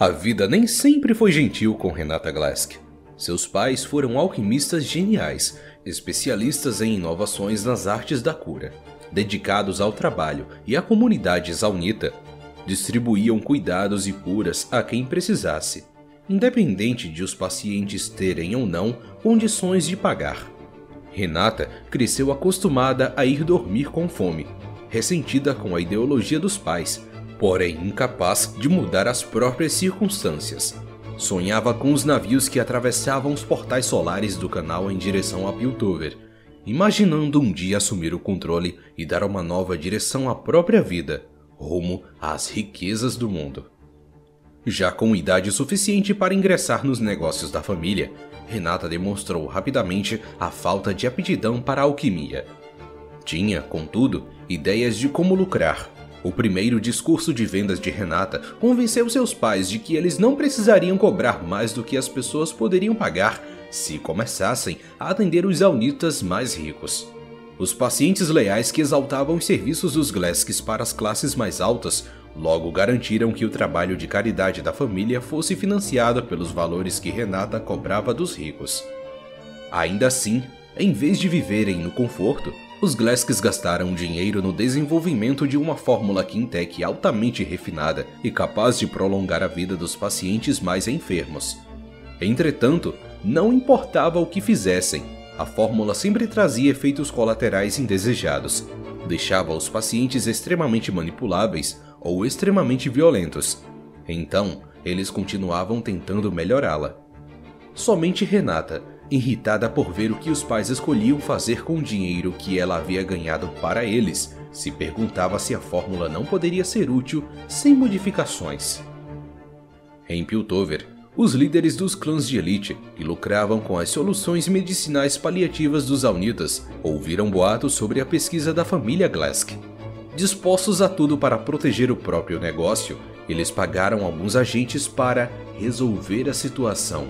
A vida nem sempre foi gentil com Renata Glask. Seus pais foram alquimistas geniais, especialistas em inovações nas artes da cura. Dedicados ao trabalho e à comunidade zaunita, distribuíam cuidados e curas a quem precisasse, independente de os pacientes terem ou não condições de pagar. Renata cresceu acostumada a ir dormir com fome, ressentida com a ideologia dos pais, porém incapaz de mudar as próprias circunstâncias. Sonhava com os navios que atravessavam os portais solares do canal em direção a Piltover, imaginando um dia assumir o controle e dar uma nova direção à própria vida, rumo às riquezas do mundo. Já com idade suficiente para ingressar nos negócios da família, Renata demonstrou rapidamente a falta de aptidão para a alquimia. Tinha, contudo, ideias de como lucrar. O primeiro discurso de vendas de Renata convenceu seus pais de que eles não precisariam cobrar mais do que as pessoas poderiam pagar se começassem a atender os aunitas mais ricos. Os pacientes leais que exaltavam os serviços dos Glesks para as classes mais altas Logo garantiram que o trabalho de caridade da família fosse financiado pelos valores que Renata cobrava dos ricos. Ainda assim, em vez de viverem no conforto, os Glesks gastaram dinheiro no desenvolvimento de uma fórmula Quintec altamente refinada e capaz de prolongar a vida dos pacientes mais enfermos. Entretanto, não importava o que fizessem, a fórmula sempre trazia efeitos colaterais indesejados, deixava os pacientes extremamente manipuláveis ou extremamente violentos. Então, eles continuavam tentando melhorá-la. Somente Renata, irritada por ver o que os pais escolhiam fazer com o dinheiro que ela havia ganhado para eles, se perguntava se a fórmula não poderia ser útil sem modificações. Em Piltover, os líderes dos clãs de elite, que lucravam com as soluções medicinais paliativas dos Aunitas, ouviram boatos sobre a pesquisa da família Glask Dispostos a tudo para proteger o próprio negócio, eles pagaram alguns agentes para resolver a situação.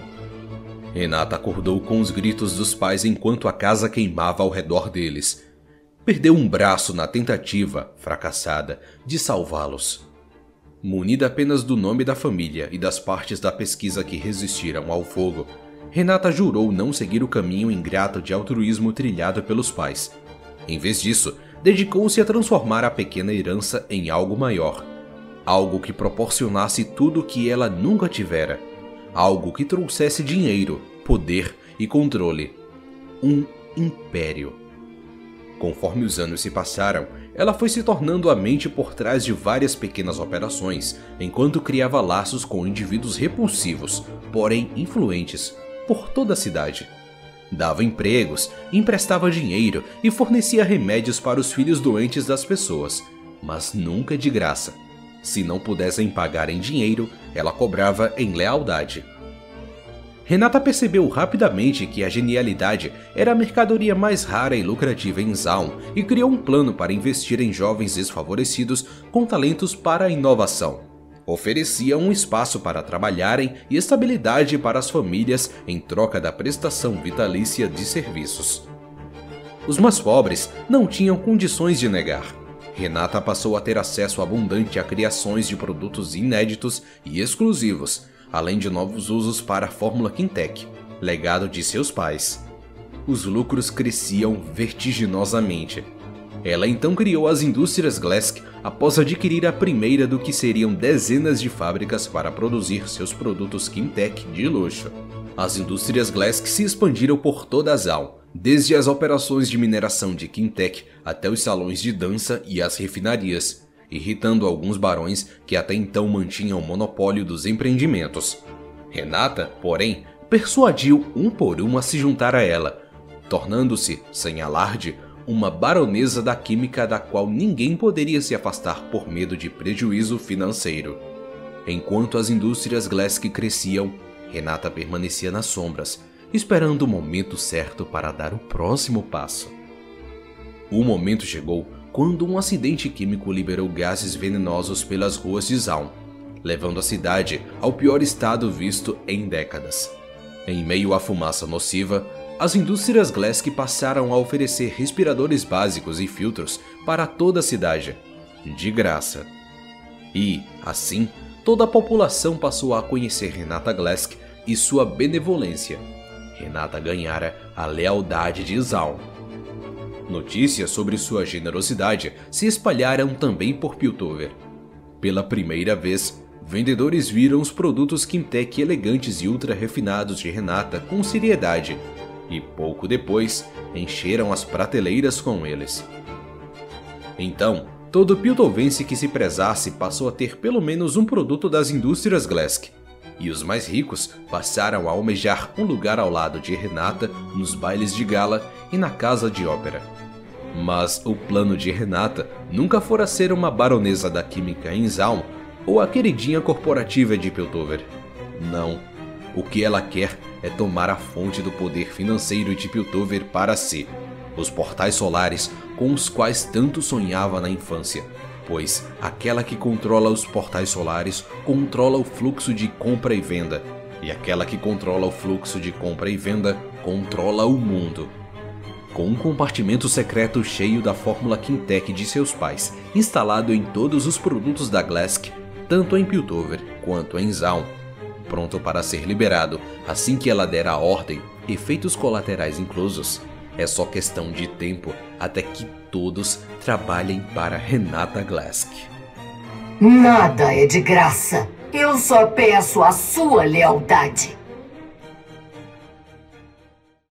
Renata acordou com os gritos dos pais enquanto a casa queimava ao redor deles. Perdeu um braço na tentativa, fracassada, de salvá-los. Munida apenas do nome da família e das partes da pesquisa que resistiram ao fogo, Renata jurou não seguir o caminho ingrato de altruísmo trilhado pelos pais. Em vez disso, dedicou-se a transformar a pequena herança em algo maior, algo que proporcionasse tudo o que ela nunca tivera, algo que trouxesse dinheiro, poder e controle. Um império. Conforme os anos se passaram, ela foi se tornando a mente por trás de várias pequenas operações, enquanto criava laços com indivíduos repulsivos, porém influentes, por toda a cidade dava empregos, emprestava dinheiro e fornecia remédios para os filhos doentes das pessoas, mas nunca de graça. Se não pudessem pagar em dinheiro, ela cobrava em lealdade. Renata percebeu rapidamente que a genialidade era a mercadoria mais rara e lucrativa em Zaun e criou um plano para investir em jovens desfavorecidos com talentos para a inovação oferecia um espaço para trabalharem e estabilidade para as famílias em troca da prestação vitalícia de serviços. Os mais pobres não tinham condições de negar. Renata passou a ter acesso abundante a criações de produtos inéditos e exclusivos, além de novos usos para a fórmula Quintec, legado de seus pais. Os lucros cresciam vertiginosamente ela então criou as indústrias Glask após adquirir a primeira do que seriam dezenas de fábricas para produzir seus produtos Quintec de luxo. As indústrias Glask se expandiram por toda a Zal, desde as operações de mineração de Quintec até os salões de dança e as refinarias, irritando alguns barões que até então mantinham o monopólio dos empreendimentos. Renata, porém, persuadiu um por um a se juntar a ela, tornando-se, sem alarde, uma baronesa da química da qual ninguém poderia se afastar por medo de prejuízo financeiro. Enquanto as indústrias Glask cresciam, Renata permanecia nas sombras, esperando o momento certo para dar o próximo passo. O momento chegou quando um acidente químico liberou gases venenosos pelas ruas de Zaun, levando a cidade ao pior estado visto em décadas. Em meio à fumaça nociva, as indústrias Glask passaram a oferecer respiradores básicos e filtros para toda a cidade, de graça. E, assim, toda a população passou a conhecer Renata Glask e sua benevolência. Renata ganhara a lealdade de Zaun. Notícias sobre sua generosidade se espalharam também por Piltover. Pela primeira vez, vendedores viram os produtos Quintec elegantes e ultra refinados de Renata com seriedade, e pouco depois encheram as prateleiras com eles. Então, todo piltovense que se prezasse passou a ter pelo menos um produto das indústrias Glask, e os mais ricos passaram a almejar um lugar ao lado de Renata nos bailes de gala e na casa de ópera. Mas o plano de Renata nunca fora ser uma baronesa da química em Zaun ou a queridinha corporativa de Piltover. Não. O que ela quer é tomar a fonte do poder financeiro de Piltover para si. Os portais solares com os quais tanto sonhava na infância. Pois aquela que controla os portais solares controla o fluxo de compra e venda. E aquela que controla o fluxo de compra e venda controla o mundo com um compartimento secreto cheio da fórmula Quintec de seus pais, instalado em todos os produtos da Glask, tanto em Piltover quanto em Zaun, pronto para ser liberado assim que ela der a ordem, efeitos colaterais inclusos. É só questão de tempo até que todos trabalhem para Renata Glask. Nada é de graça. Eu só peço a sua lealdade.